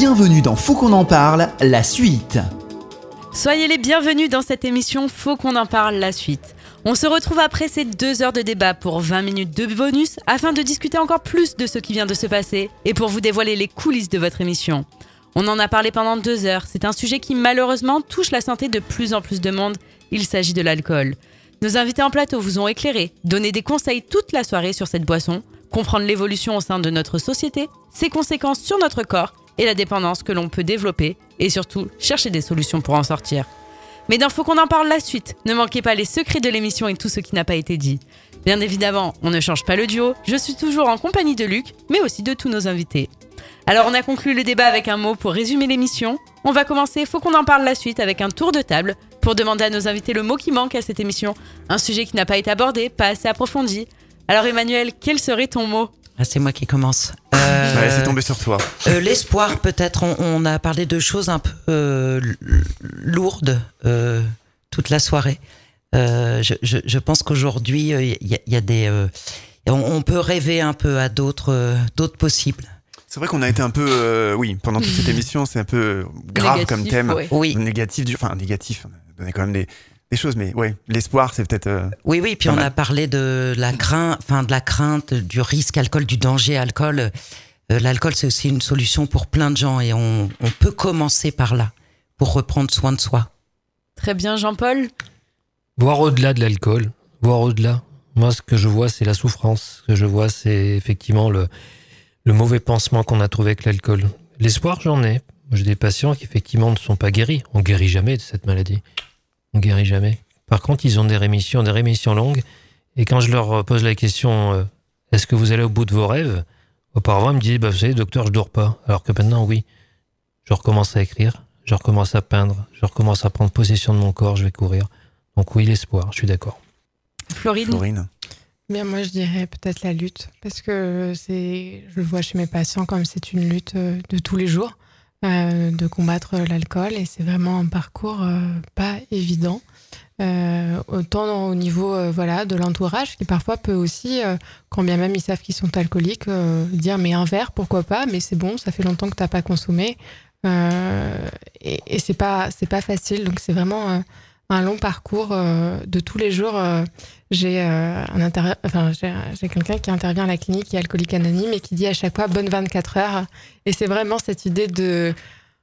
Bienvenue dans Faut qu'on en parle, la suite. Soyez les bienvenus dans cette émission Faut qu'on en parle, la suite. On se retrouve après ces deux heures de débat pour 20 minutes de bonus afin de discuter encore plus de ce qui vient de se passer et pour vous dévoiler les coulisses de votre émission. On en a parlé pendant deux heures. C'est un sujet qui malheureusement touche la santé de plus en plus de monde. Il s'agit de l'alcool. Nos invités en plateau vous ont éclairé, donné des conseils toute la soirée sur cette boisson, comprendre l'évolution au sein de notre société, ses conséquences sur notre corps et la dépendance que l'on peut développer, et surtout chercher des solutions pour en sortir. Mais d'un faut qu'on en parle la suite. Ne manquez pas les secrets de l'émission et tout ce qui n'a pas été dit. Bien évidemment, on ne change pas le duo. Je suis toujours en compagnie de Luc, mais aussi de tous nos invités. Alors on a conclu le débat avec un mot pour résumer l'émission. On va commencer, faut qu'on en parle la suite avec un tour de table pour demander à nos invités le mot qui manque à cette émission, un sujet qui n'a pas été abordé, pas assez approfondi. Alors Emmanuel, quel serait ton mot ah, c'est moi qui commence. Euh, c'est tombé sur toi. Euh, l'espoir, peut-être. On, a parlé de choses un peu euh, lourdes toute la soirée. Je, pense qu'aujourd'hui, il y, a des. On, peut rêver un peu à d'autres, d'autres possibles. C'est vrai qu'on a été un peu, oui, pendant toute cette émission, c'est un peu grave comme thème, oui. négatif, enfin négatif. On a quand même des, des choses, mais ouais, l'espoir, c'est peut-être. Euh, oui, oui. Puis on a parlé de la crainte, enfin de la crainte, du risque alcool, du danger alcool. Euh, l'alcool, c'est aussi une solution pour plein de gens et on, peut commencer par là pour reprendre soin de soi. Très bien, Jean-Paul. Voir au-delà de l'alcool, voir au-delà. Moi, ce que je vois, c'est la souffrance. Ce que je vois, c'est effectivement le, le mauvais pansement qu'on a trouvé avec l'alcool. L'espoir, j'en ai. J'ai des patients qui effectivement ne sont pas guéris. On guérit jamais de cette maladie on guérit jamais. Par contre, ils ont des rémissions, des rémissions longues. Et quand je leur pose la question, euh, est-ce que vous allez au bout de vos rêves? Auparavant, ils me disaient, bah, vous savez, docteur, je dors pas. Alors que maintenant, oui. Je recommence à écrire, je recommence à peindre, je recommence à prendre possession de mon corps, je vais courir. Donc oui, l'espoir, je suis d'accord. Florine? Florine. Bien, moi, je dirais peut-être la lutte, parce que c'est, je le vois chez mes patients comme c'est une lutte euh, de tous les jours. Euh, de combattre l'alcool et c'est vraiment un parcours euh, pas évident. Euh, autant au niveau voilà de l'entourage qui parfois peut aussi, quand bien même ils savent qu'ils sont alcooliques, dire mais un verre pourquoi pas, mais c'est bon, ça fait longtemps que t'as pas consommé et, et c'est pas c'est pas facile donc c'est vraiment un long parcours de tous les jours j'ai euh, un enfin, j'ai quelqu'un qui intervient à la clinique qui est alcoolique anonyme et qui dit à chaque fois bonne 24 heures. Et c'est vraiment cette idée de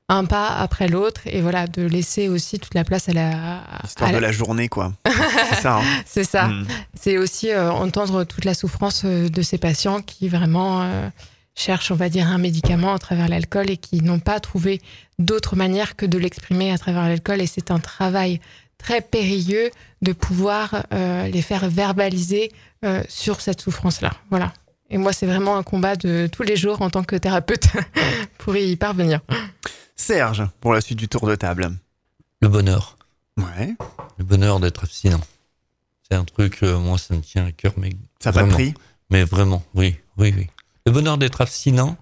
un pas après l'autre et voilà de laisser aussi toute la place à la histoire de la journée quoi c'est ça hein. c'est ça hmm. c'est aussi euh, entendre toute la souffrance euh, de ces patients qui vraiment cherchent on va dire un médicament à travers l'alcool et qui n'ont pas trouvé d'autre manière que de l'exprimer à travers l'alcool et c'est un travail très périlleux de pouvoir euh, les faire verbaliser euh, sur cette souffrance-là. Voilà. Et moi, c'est vraiment un combat de tous les jours en tant que thérapeute pour y parvenir. Serge, pour la suite du tour de table. Le bonheur. Ouais. Le bonheur d'être abstinent. C'est un truc, euh, moi, ça me tient à cœur, mais. Ça n'a pas pris? Mais vraiment, oui, oui, oui. Le bonheur d'être abstinent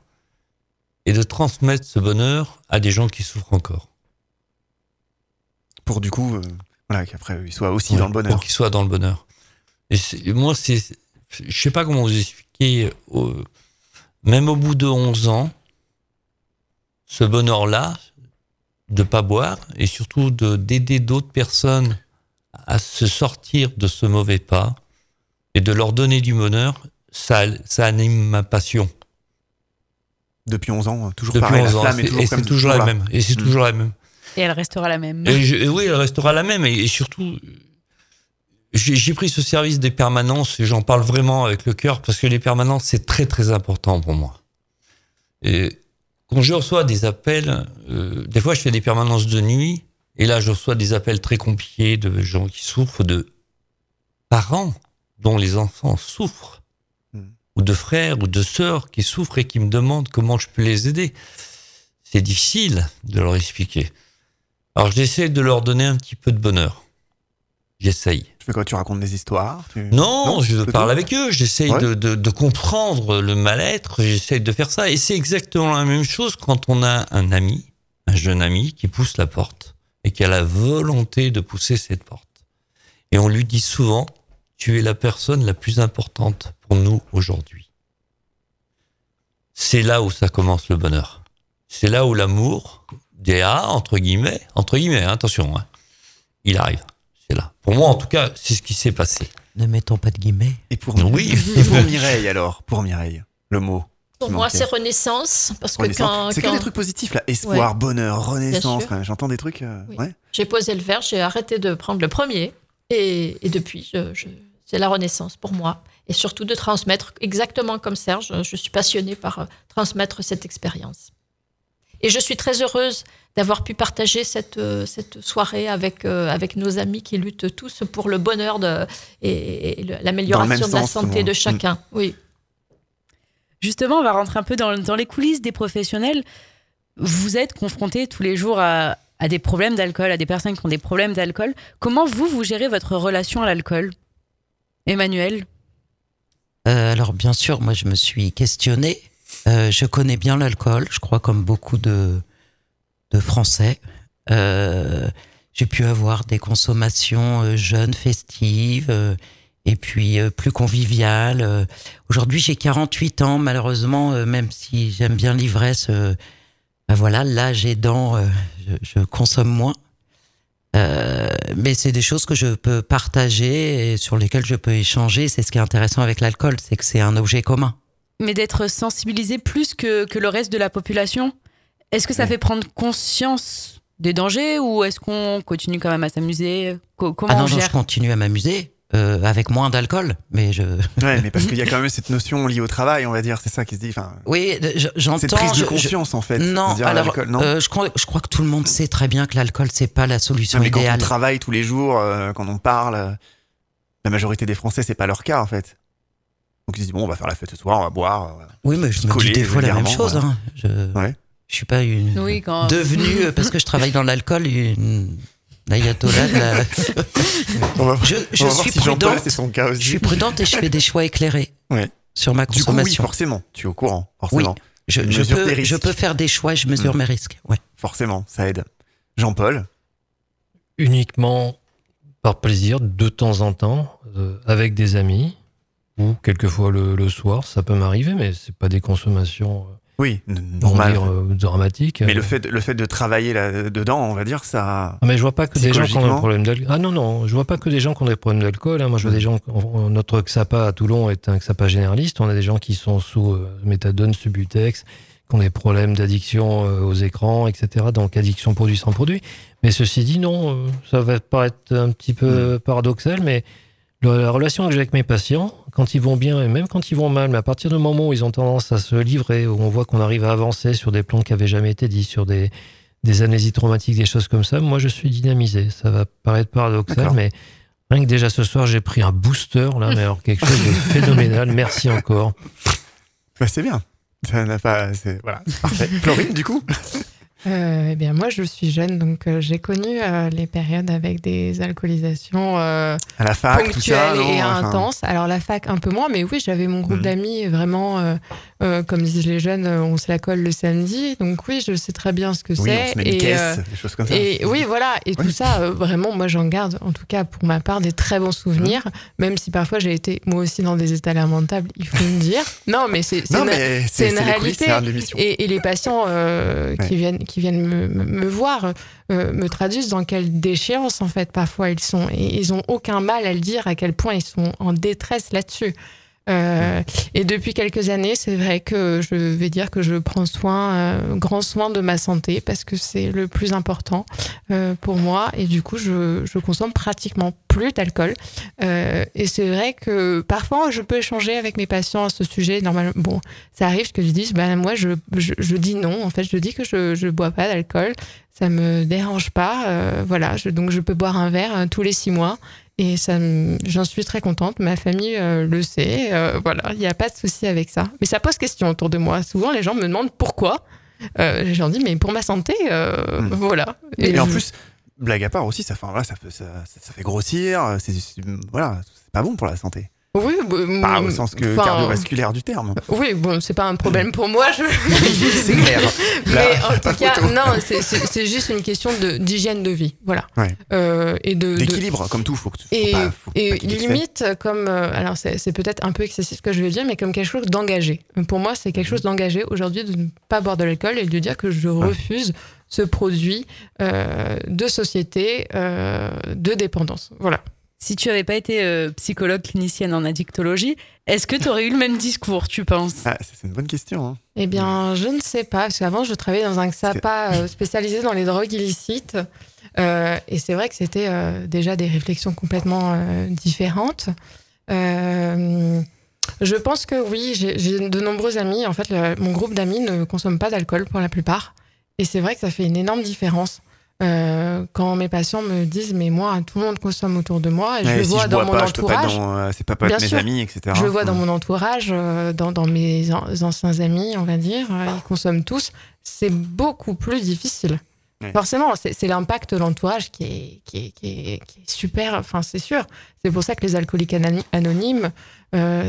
et de transmettre ce bonheur à des gens qui souffrent encore pour du coup, euh, voilà, qu'après il soit aussi dans le bonheur. Pour qu'il soit dans le bonheur. Et moi, c'est, je sais pas comment vous expliquer, même au bout de 11 ans, ce bonheur-là, de pas boire et surtout de d'aider d'autres personnes à se sortir de ce mauvais pas et de leur donner du bonheur, ça, ça anime ma passion. Depuis 11 ans, toujours Depuis pareil, 11 ans, et c'est toujours, la même. Et c'est toujours la même. Et elle restera la même. oui, elle restera la même. Et, surtout, j'ai pris ce service des permanences et j'en parle vraiment avec le cœur parce que les permanences, c'est très très important pour moi. Et quand je reçois des appels, euh, des fois je fais des permanences de nuit et là je reçois des appels très compliqués de gens qui souffrent, de parents dont les enfants souffrent, hmm. ou de frères ou de sœurs qui souffrent et qui me demandent comment je peux les aider. C'est difficile de leur expliquer. Alors j'essaie de leur donner un petit peu de bonheur. J'essaye. Tu fais quoi? Tu racontes des histoires? Non, je parle avec eux. J'essaye de, comprendre le mal-être. J'essaye de faire ça. Et c'est exactement la même chose quand on a un ami, un jeune ami, qui pousse la porte et qui a la volonté de pousser cette porte. Et on lui dit souvent, tu es la personne la plus importante pour nous aujourd'hui. C'est là où ça commence le bonheur c'est là où l'amour, DA, entre guillemets, entre guillemets, hein, attention, hein, il arrive. C'est là. Pour moi, en tout cas, c'est ce qui s'est passé. Ne mettons pas de guillemets. Et pour, Oui. et pour Mireille alors, pour Mireille, le mot. Pour moi, c'est renaissance. Parce que quand, C'est quand des trucs positifs là, espoir, bonheur, renaissance. sûr. quand même. J'entends des trucs. euh, Oui. ouais. j'ai posé le verre, j'ai arrêté de prendre le premier. Et, et depuis, je, je- c'est la renaissance pour moi. Et surtout de transmettre, exactement comme Serge, je suis passionnée par euh, transmettre cette expérience. Et je suis très heureuse d'avoir pu partager cette, euh, cette soirée avec, euh, avec nos amis qui luttent tous pour le bonheur de, et, l'amélioration de la sens, santé de chacun. Oui. Justement, on va rentrer un peu dans, dans les coulisses des professionnels. Vous êtes confrontés tous les jours à, à des problèmes d'alcool, à des personnes qui ont des problèmes d'alcool. Comment vous, vous gérez votre relation à l'alcool? Emmanuel? Euh, alors bien sûr, moi je me suis questionné. Euh, je connais bien l'alcool, je crois comme beaucoup de, Français. Euh, J'ai pu avoir des consommations euh, jeunes, festives, et puis plus conviviales. Aujourd'hui j'ai 48 ans, malheureusement, même si j'aime bien l'ivresse, ben voilà, l'âge aidant, je, je consomme moins. Mais c'est des choses que je peux partager et sur lesquelles je peux échanger. C'est ce qui est intéressant avec l'alcool, c'est que c'est un objet commun. Mais d'être sensibilisé plus que, que le reste de la population Est-ce que ça Ouais. fait prendre conscience des dangers ou est-ce qu'on continue quand même à s'amuser? Co- Comment ah non, on non, je continue à m'amuser euh, avec moins d'alcool, mais je. Ouais, mais parce qu'il y a quand même cette notion liée au travail, on va dire, c'est ça qui se dit. Enfin, Oui, je- j'entends. cette prise de je- conscience en fait. Non, se dire, alors, l'alcool, non? euh, je, crois, je crois que tout le monde sait très bien que l'alcool, c'est pas la solution Non, mais quand on idéale. travaille tous les jours, euh, quand on parle, la majorité des Français, c'est pas leur cas en fait. Donc ils se disent bon, on va faire la fête ce soir, on va boire. euh, Oui, mais je me dis des fois la même chose. voilà. Hein. Je, Ouais. je suis pas une Oui, quand. devenue euh, parce que je travaille dans l'alcool une ayatollah. de la- On va, Je, je on va voir suis si prudente. c'est son cas aussi. Je suis prudente et je fais des choix éclairés Ouais. sur ma Du coup, oui, consommation. forcément, tu es au courant, forcément. je, peux, risques. je peux faire des choix et je mesure Mm. mes risques. Ouais. Forcément, ça aide. Jean-Paul, Uniquement par plaisir, de temps en temps, euh, avec des amis, ou quelquefois le, le soir, ça peut m'arriver, mais c'est pas des consommations euh, oui, normal. dire, euh, dramatiques. Mais Euh, le fait, le fait de travailler là, dedans, on va dire, ça. Ah, mais je vois pas que des gens qui ont des problèmes d'alcool. Ah non, non, je vois pas que des gens qui ont des problèmes d'alcool. hein. Moi, je vois Mm. des gens. on- Notre XAPA à Toulon est un XAPA généraliste. On a des gens qui sont sous euh, méthadone, Subutex, qui ont des problèmes d'addiction euh, aux écrans, etc. Donc, addiction produit sans produit. Mais ceci dit, non, euh, ça va paraître un petit peu paradoxal, mais la relation que j'ai avec mes patients, quand ils vont bien et même quand ils vont mal, mais à partir du moment où ils ont tendance à se livrer, où on voit qu'on arrive à avancer sur des plans qui avaient jamais été dit, sur des, des amnésies traumatiques, des choses comme ça, moi je suis dynamisé. Ça va paraître paradoxal, mais rien que déjà ce soir j'ai pris un booster là, mais alors quelque chose de phénoménal. Merci encore. Bah, c'est bien. Ça n'a pas. Voilà, parfait. Florine, du coup? Euh, eh bien, moi, je suis jeune, donc euh, j'ai connu euh, les périodes avec des alcoolisations À la fac, tout ça. ponctuelles non et Enfin, intenses. Alors, la fac, un peu moins, mais oui, j'avais mon groupe Mhm. d'amis, vraiment, comme disent les jeunes, on se la colle le samedi. Donc, oui, je sais très bien ce que Oui, c'est. et, caisse, des choses comme ça. et oui, voilà. Et tout ça, vraiment, moi, j'en garde, en tout cas, pour ma part, des très bons souvenirs. Mmh. Même si parfois j'ai été, moi aussi, dans des états lamentables, il faut me dire. Non, mais c'est une- une réalité. hein, et, et les patients Ouais. qui viennent, qui viennent me, voir euh, me traduisent dans quelle déchéance en fait parfois ils sont et ils ont aucun mal à le dire à quel point ils sont en détresse là-dessus. Euh, et depuis quelques années, c'est vrai que je vais dire que je prends soin, euh, grand soin de ma santé parce que c'est le plus important euh, pour moi. Et du coup, je, je consomme pratiquement plus d'alcool. Euh, et c'est vrai que parfois, je peux échanger avec mes patients à ce sujet. Normalement, bon, ça arrive que je dise, ben moi, je, je, je dis non. En fait, je dis que je je bois pas d'alcool. Ça me dérange pas. Euh, voilà, je, donc je peux boire un verre euh, tous les six mois. Et ça, j'en suis très contente. Ma famille euh, le sait. Euh, voilà, il n'y a pas de souci avec ça. Mais ça pose question autour de moi. Souvent, les gens me demandent pourquoi. Euh, gens disent, mais pour ma santé, euh, Hmm. voilà. Et, en plus, blague à part aussi, ça voilà, ça, ça, fait grossir. C'est c'est- voilà, c'est pas bon pour la santé. Oui, bah, Pas mm, au sens que cardiovasculaire du terme. Oui, bon, c'est pas un problème pour moi. Je... c'est clair. Mais en tout cas, photo. non, c'est- juste une question d'hygiène de, vie. Voilà. Ouais. Euh, et de, de- D'équilibre, comme tout. Faut que, faut et, pas, faut et limite comme euh, alors c'est peut-être un peu excessif ce que je vais dire mais comme quelque chose d'engagé pour moi c'est Mhm. quelque chose d'engagé aujourd'hui de ne pas boire de l'alcool et de dire que je refuse ce produit euh, de société euh, de dépendance voilà Si tu avais pas été euh, psychologue clinicienne en addictologie, est-ce que tu aurais eu le même discours, tu penses? Ah, c'est une bonne question. hein. Eh bien, je ne sais pas, parce qu'avant, je travaillais dans un XAPA euh, spécialisé dans les drogues illicites. Euh, et c'est vrai que c'était euh, déjà des réflexions complètement euh, différentes. Euh, je pense que oui, j'ai j'ai de nombreux amis. En fait, le- mon groupe d'amis ne consomme pas d'alcool pour la plupart. Et c'est vrai que ça fait une énorme différence. Euh, quand mes patients me disent, mais moi, tout le monde consomme autour de moi, et je le si vois je dans mon pas, entourage. euh, c'est pas pas Bien mes sûr. amis, etc. Je le vois dans Mm. mon entourage, euh, dans, dans mes an- anciens amis, on va dire, ils consomment tous. C'est beaucoup plus difficile. Ouais. Forcément, c'est l'impact de l'entourage qui est, qui, est, qui, est, qui est super, enfin c'est sûr. C'est pour ça que les alcooliques anony- anonymes,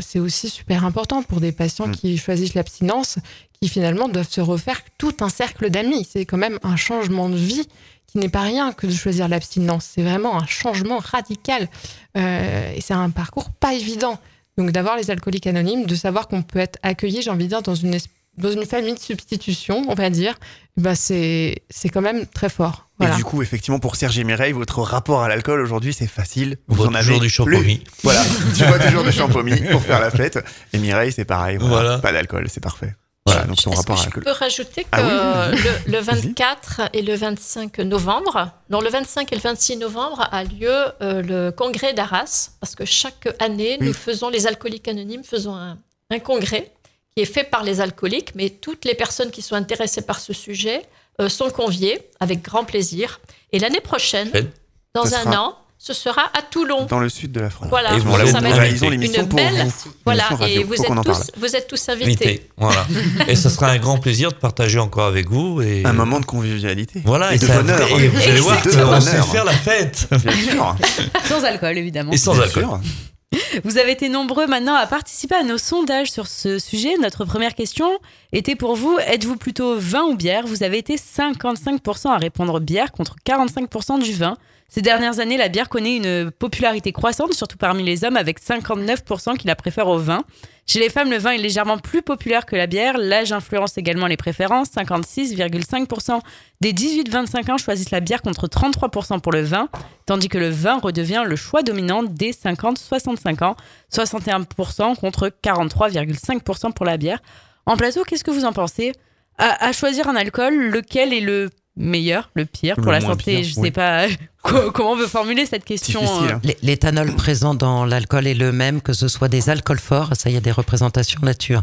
c'est aussi super important pour des patients Mm. qui choisissent l'abstinence, qui finalement doivent se refaire tout un cercle d'amis. C'est quand même un changement de vie qui n'est pas rien que de choisir l'abstinence. C'est vraiment un changement radical. Euh, et c'est un parcours pas évident. Donc d'avoir les alcooliques anonymes, de savoir qu'on peut être accueilli, j'ai envie de dire, dans une, dans une famille de substitution, on va dire, bah c'est c'est quand même très fort. Voilà. Et du coup, effectivement, pour Serge et Mireille, votre rapport à l'alcool aujourd'hui, c'est facile. On boit en toujours avez du champomis. Voilà, tu bois toujours du champomis pour faire la fête. Et Mireille, c'est pareil. Voilà. Voilà. Pas d'alcool, c'est parfait. Voilà, donc rapport que je peux rajouter que Ah oui, le, le Vas-y. 24 et le 25 novembre, non, le 25 et le 26 novembre a lieu euh, le congrès d'Arras, parce que chaque année, nous faisons, les alcooliques anonymes, faisons un, un congrès qui est fait par les alcooliques, mais toutes les personnes qui sont intéressées par ce sujet euh, sont conviées avec grand plaisir. Et l'année prochaine, dans Ça un sera- an, ce sera à Toulon. Dans le sud de la France. Voilà, Et vous ça nous va être réalisons l'émission une pour belle- vous. Voilà, et vous êtes, tous, vous êtes tous invités. Invité, voilà. et ce sera un grand plaisir de partager encore avec vous. Et Un moment de convivialité. Voilà, et de c'est un bonheur. Et vous allez voir, De on sait bonheur. faire la fête. Bien sûr. Sans alcool, évidemment. Et sans Bien alcool. sûr. Vous avez été nombreux maintenant à participer à nos sondages sur ce sujet. Notre première question était pour vous êtes-vous plutôt vin ou bière? Vous avez été 55% à répondre bière contre 45% du vin. Ces dernières années, la bière connaît une popularité croissante, surtout parmi les hommes, avec 59% qui la préfèrent au vin. Chez les femmes, le vin est légèrement plus populaire que la bière. L'âge influence également les préférences. 56,5% des 18-25 ans choisissent la bière contre 33% pour le vin, tandis que le vin redevient le choix dominant des 50-65 ans. 61% contre 43,5% pour la bière. En plateau, qu'est-ce que vous en pensez? À, à choisir un alcool, lequel est le meilleur, le pire pour Le la santé pire, Je sais oui. pas co- comment on veut formuler cette question. Euh, hein. L'é- L'éthanol présent dans l'alcool est le même, que ce soit des alcools forts, ça, il y a des représentations là-dessus.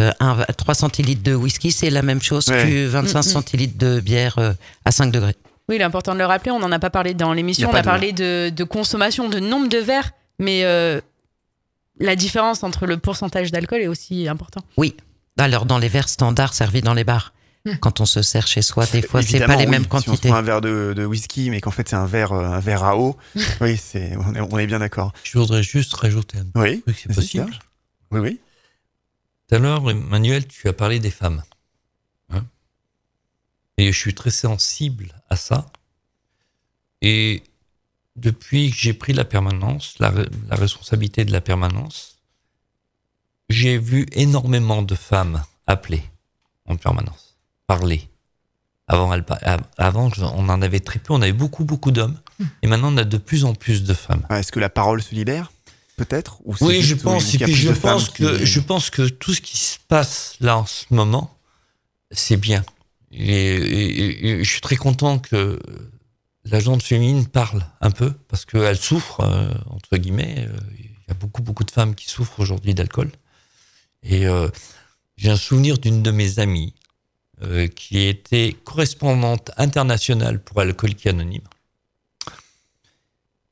Euh, un, 3 centilitres de whisky, c'est la même chose Ouais. que 25 Mm, mm. centilitres de bière euh, à 5 degrés. Oui, il est important de le rappeler, on n'en a pas parlé dans l'émission, on a de- parlé de, de consommation, de nombre de verres, mais euh, la différence entre le pourcentage d'alcool est aussi important. Alors, dans les verres standards servis dans les bars, Mm. Quand on se sert chez soi, des fois, c'est pas les oui. mêmes Si on se quantités. prend un verre de, de whisky, mais qu'en fait c'est un verre, euh, un verre à eau, oui, c'est, on est, on est bien d'accord. Je voudrais juste rajouter un Oui, truc, c'est possible. Oui, oui. Tout à l'heure, Emmanuel, tu as parlé des femmes. Hein et je suis très sensible à ça. Et depuis que j'ai pris la permanence, la, la responsabilité de la permanence, j'ai vu énormément de femmes appeler en permanence, parler. Avant, avant, on en avait très peu, on avait beaucoup, beaucoup d'hommes. Et maintenant, on a de plus en plus de femmes. Ah, Est-ce que la parole se libère Peut-être Oui, je pense. Et puis je pense que qui- je pense que tout ce qui se passe là en ce moment, c'est bien. Et, et- et je suis très content que la gente féminine parle un peu parce qu'elle souffre euh, entre guillemets. Euh, Il y a beaucoup beaucoup de femmes qui souffrent aujourd'hui d'alcool. Et euh, j'ai un souvenir d'une de mes amies euh, qui était correspondante internationale pour Alcooliques Anonymes,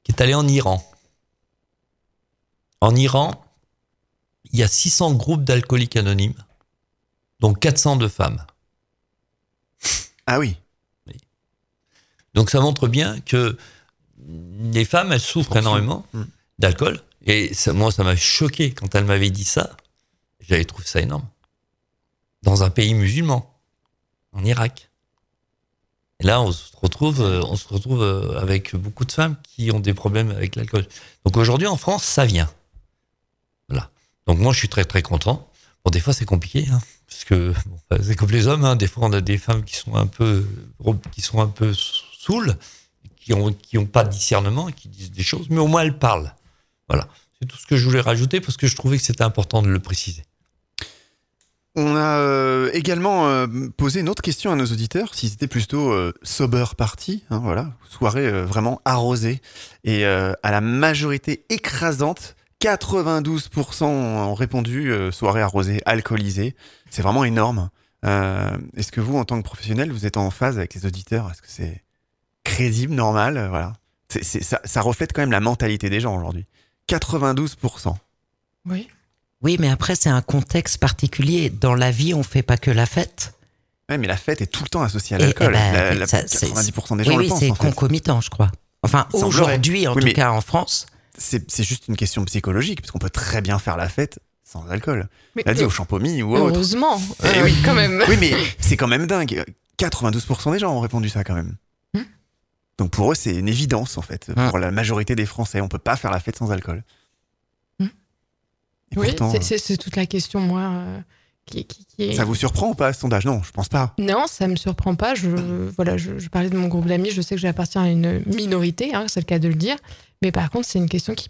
qui est allée en Iran. En Iran, il y a 600 groupes d'alcooliques anonymes, dont 400 de femmes. Ah oui. Donc ça montre bien que les femmes, elles souffrent énormément Mm. d'alcool. Et ça, moi, ça m'a choqué quand elle m'avait dit ça. J'avais trouvé ça énorme. Dans un pays musulman, en Irak. Et là, on se retrouve, euh, on se retrouve euh, avec beaucoup de femmes qui ont des problèmes avec l'alcool. Donc aujourd'hui, en France, ça vient. Voilà. Donc moi, je suis très très content. Bon, des fois, c'est compliqué, hein, parce que bon, c'est comme les hommes. Hein, des fois, on a des femmes qui sont un peu, qui sont un peu saoules, qui ont, qui ont pas de discernement, qui disent des choses, mais au moins elles parlent. Voilà. C'est tout ce que je voulais rajouter parce que je trouvais que c'était important de le préciser. On a euh, également euh, posé une autre question à nos auditeurs, si c'était plutôt euh, sober party, hein, voilà, soirée vraiment arrosée. Et à la majorité écrasante, 92% ont répondu soirée arrosée, alcoolisée. C'est vraiment énorme. Est-ce que vous, en tant que professionnel, vous êtes en phase avec les auditeurs? Est-ce que c'est crédible, normal? Voilà. Ça reflète quand même la mentalité des gens aujourd'hui. 92%. Oui. Oui, mais après, c'est un contexte particulier. Dans la vie, on fait pas que la fête. Ouais, mais la fête est tout le temps associée à l'alcool. eh ben, La- la- 90% des gens oui, le oui, pensent. c'est en fait. concomitant, je crois. Enfin, aujourd'hui, en Oui, tout cas en France. c'est juste une question psychologique, parce qu'on peut très bien faire la fête sans alcool. Mais Là, dit au champomis ou autre. heureusement, Eh euh, oui. quand même. Oui, mais c'est quand même dingue. 92% des gens ont répondu ça quand même. Hmm. Donc pour eux, c'est une évidence en fait. Hmm. Pour la majorité des Français, on peut pas faire la fête sans alcool. Et Oui, pourtant, c'est- toute la question, moi, euh, qui, qui- qui est... ça vous surprend ou pas ce sondage? Non, je pense pas. Non, ça me surprend pas. Je, voilà, je, je parlais de mon groupe d'amis. Je sais que j'appartiens à une minorité, hein, c'est le cas de le dire. Mais par contre, c'est une question qui,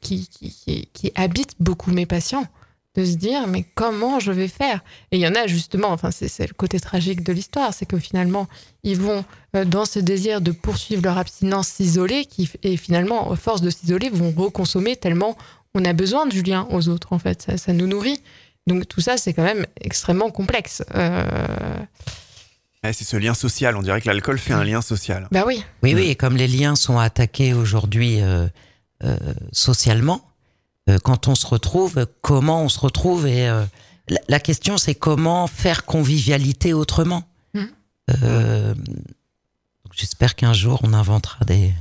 qui, qui, qui, qui habite beaucoup mes patients. De se dire, mais comment je vais faire? Et il y en a justement, enfin, c'est le côté tragique de l'histoire, c'est que finalement, ils vont, euh, dans ce désir de poursuivre leur abstinence, s'isoler, et finalement, à force de s'isoler, vont reconsommer tellement on a besoin du lien aux autres, en fait. Ça, ça nous nourrit. Donc tout ça, c'est quand même extrêmement complexe. Euh, Ouais, c'est ce lien social. On dirait que l'alcool fait un lien social. Bah oui. Oui, oui, et comme les liens sont attaqués aujourd'hui euh, euh, socialement, euh, quand on se retrouve, comment on se retrouve Et euh, la, la question, c'est comment faire convivialité autrement. Donc J'espère qu'un jour, on inventera des...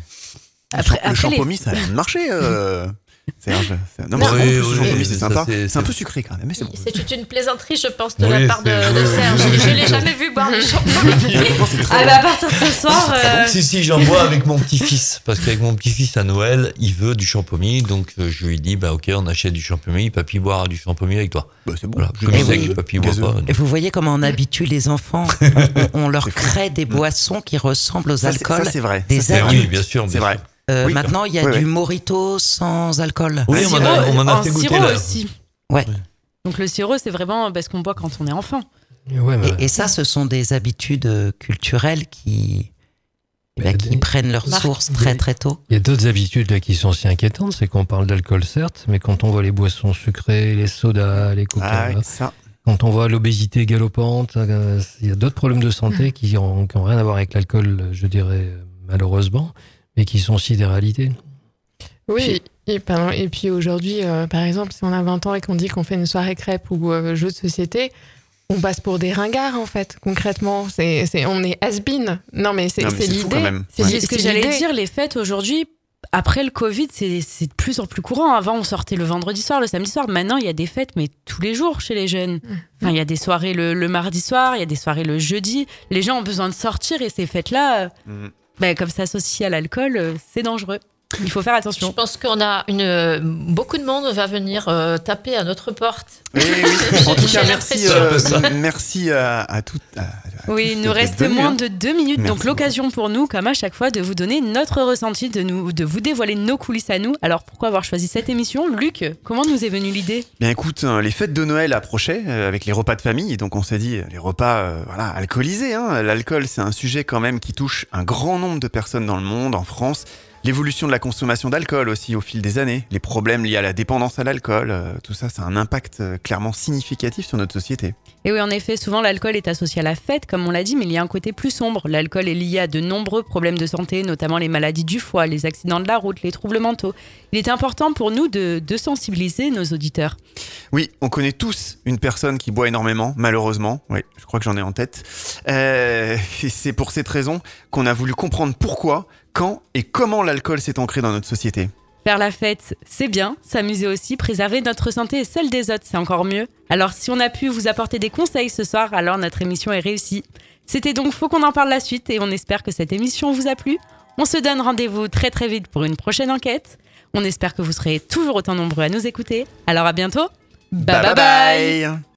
Après, le après, les- champomis, ça a bien marché. Serge. C'est- Non, mais Oui, vraiment, en plus, oui, le champomis, oui, c'est ça, sympa. c'est- C'est un c'est- peu sucré quand même, mais c'est bon. C'est une plaisanterie, je pense, de Oui, la part de, Serge. Je oui, l'ai jamais vu boire du champomis. Ah bah à partir de ce soir, euh, Si, si, j'en bois avec mon petit-fils. Parce qu'avec mon petit-fils à Noël, il veut du champomis. Donc, euh, je lui dis, bah, ok, on achète du champomis. Papy boira du champomis avec toi. Bah, c'est bon. Voilà. Comme il sait oui. que papy boit pas. Et vous voyez comment on habitue les enfants On, on leur crée des boissons qui ressemblent aux alcools. ça, c'est vrai. des Eh adultes. oui, bien sûr. C'est vrai. Euh, Oui. maintenant, il y a Oui, du oui. morito sans alcool. Oui, on sirop, m'en a, on a en fait goûter sirop là. aussi. Ouais. Donc le sirop, c'est vraiment parce qu'on boit quand on est enfant. Ouais, mais- Et, et ça, ce sont des habitudes euh, culturelles qui, bah, des- prennent leur source très des- très tôt. Il y a d'autres habitudes là qui sont aussi inquiétantes, c'est qu'on parle d'alcool certes, mais quand on voit les boissons sucrées, les sodas, les coca, Ah, oui, ça. quand on voit l'obésité galopante, euh, il y a d'autres problèmes de santé qui ont, qui ont rien à voir avec l'alcool, je dirais euh, malheureusement, mais qui sont aussi des réalités. Oui, et, pardon, et puis aujourd'hui, euh, par exemple, si on a 20 ans et qu'on dit qu'on fait une soirée crêpe ou euh, jeu de société, on passe pour des ringards en fait, concrètement. C'est, c'est, on est has-been. Non mais c'est, Non, mais c'est l'idée. même. C'est, Ouais. Ce que c'est j'allais l'idée. dire, les fêtes aujourd'hui, après le Covid, c'est c'est de plus en plus courant. Avant, on sortait le vendredi soir, le samedi soir. Maintenant, il y a des fêtes, mais tous les jours chez les jeunes. Enfin, il y a des soirées le, le mardi soir, il y a des soirées le jeudi. Les gens ont besoin de sortir et ces fêtes-là, euh, Mhm. Bah, comme ça associé à l'alcool, euh, c'est dangereux. Il faut faire Je attention. pense qu'on a une euh, beaucoup de monde va venir euh, taper à notre porte. Oui, oui. En tout cas, merci, euh, merci à, à toutes. à- à Oui, il nous reste venus, moins hein. de deux minutes, Merci donc l'occasion pour nous, comme à chaque fois, de vous donner notre ressenti, de, nous, de vous dévoiler nos coulisses à nous. Alors pourquoi avoir choisi cette émission? Luc, comment nous est venue l'idée? Bien écoute, euh, les fêtes de Noël approchaient euh, avec les repas de famille, et donc on s'est dit les repas euh, voilà alcoolisés. Hein. L'alcool, c'est un sujet quand même qui touche un grand nombre de personnes dans le monde, en France. L'évolution de la consommation d'alcool aussi au fil des années, les problèmes liés à la dépendance à l'alcool, euh, tout ça, ça a un impact euh, clairement significatif sur notre société. Et oui, en effet, souvent l'alcool est associé à la fête, comme on l'a dit, mais il y a un côté plus sombre. L'alcool est lié à de nombreux problèmes de santé, notamment les maladies du foie, les accidents de la route, les troubles mentaux. Il est important pour nous de, de sensibiliser nos auditeurs. Oui, on connaît tous une personne qui boit énormément, malheureusement. Oui, je crois que j'en ai en tête. Euh, et c'est pour cette raison qu'on a voulu comprendre pourquoi, quand et comment l'alcool s'est ancré dans notre société. Faire la fête, c'est bien, s'amuser aussi, préserver notre santé et celle des autres, c'est encore mieux. Alors si on a pu vous apporter des conseils ce soir, alors notre émission est réussie. C'était donc Faut qu'on en parle la suite et on espère que cette émission vous a plu. On se donne rendez-vous très très vite pour une prochaine enquête. On espère que vous serez toujours autant nombreux à nous écouter. Alors à bientôt. bye, bye. bye.